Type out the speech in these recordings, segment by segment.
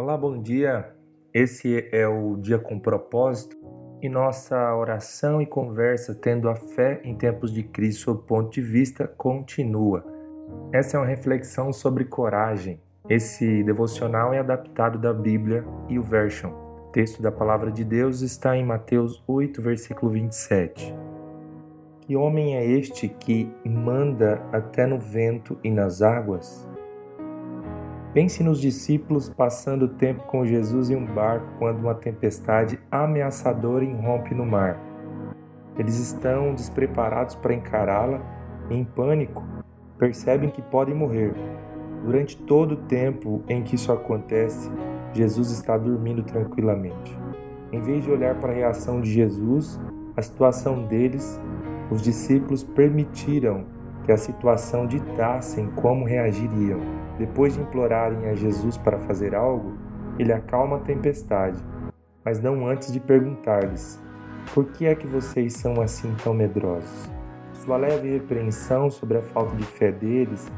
Olá, bom dia. Esse é o Dia com Propósito e nossa oração e conversa tendo a fé em tempos de crise sob ponto de vista continua. Essa é uma reflexão sobre coragem. Esse devocional é adaptado da Bíblia e o Version. O texto da palavra de Deus está em Mateus 8, versículo 27. Que homem é este que manda até no vento e nas águas? Pense nos discípulos passando tempo com Jesus em um barco quando uma tempestade ameaçadora irrompe no mar. Eles estão despreparados para encará-la e, em pânico, percebem que podem morrer. Durante todo o tempo em que isso acontece, Jesus está dormindo tranquilamente. Em vez de olhar para a reação de Jesus, a situação deles, os discípulos permitiram que a situação ditassem como reagiriam. Depois de implorarem a Jesus para fazer algo, ele acalma a tempestade, mas não antes de perguntar-lhes: Por que é que vocês são assim tão medrosos? Sua leve repreensão sobre a falta de fé deles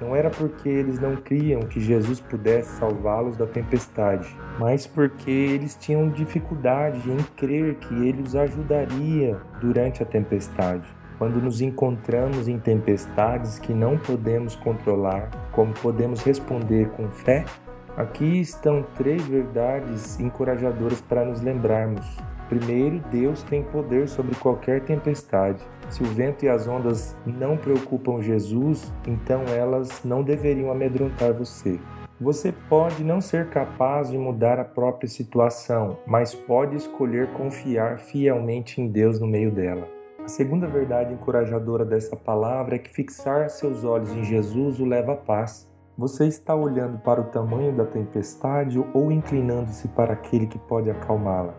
não era porque eles não criam que Jesus pudesse salvá-los da tempestade, mas porque eles tinham dificuldade em crer que ele os ajudaria durante a tempestade. Quando nos encontramos em tempestades que não podemos controlar, como podemos responder com fé? Aqui estão três verdades encorajadoras para nos lembrarmos. Primeiro, Deus tem poder sobre qualquer tempestade. Se o vento e as ondas não preocupam Jesus, então elas não deveriam amedrontar você. Você pode não ser capaz de mudar a própria situação, mas pode escolher confiar fielmente em Deus no meio dela. Segunda verdade encorajadora dessa palavra é que fixar seus olhos em Jesus o leva à paz. Você está olhando para o tamanho da tempestade ou inclinando-se para aquele que pode acalmá-la?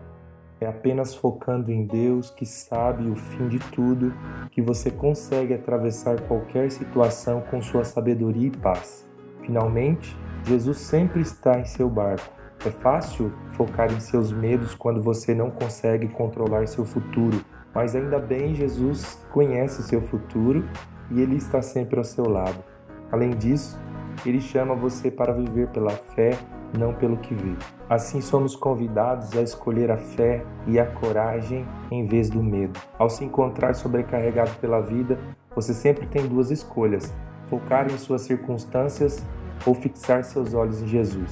É apenas focando em Deus, que sabe o fim de tudo, que você consegue atravessar qualquer situação com sua sabedoria e paz. Finalmente, Jesus sempre está em seu barco. É fácil focar em seus medos quando você não consegue controlar seu futuro mas ainda bem, Jesus conhece o seu futuro e ele está sempre ao seu lado. Além disso, ele chama você para viver pela fé, não pelo que vê. Assim somos convidados a escolher a fé e a coragem em vez do medo. Ao se encontrar sobrecarregado pela vida, você sempre tem duas escolhas: focar em suas circunstâncias ou fixar seus olhos em Jesus.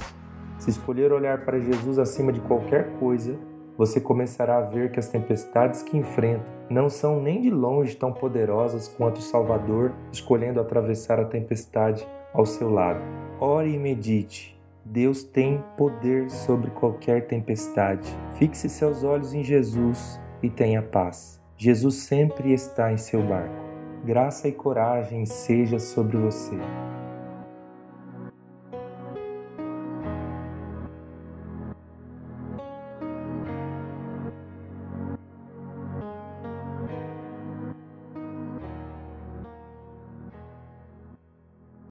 Se escolher olhar para Jesus acima de qualquer coisa, você começará a ver que as tempestades que enfrenta não são nem de longe tão poderosas quanto o Salvador escolhendo atravessar a tempestade ao seu lado. Ore e medite. Deus tem poder sobre qualquer tempestade. Fixe seus olhos em Jesus e tenha paz. Jesus sempre está em seu barco. Graça e coragem seja sobre você.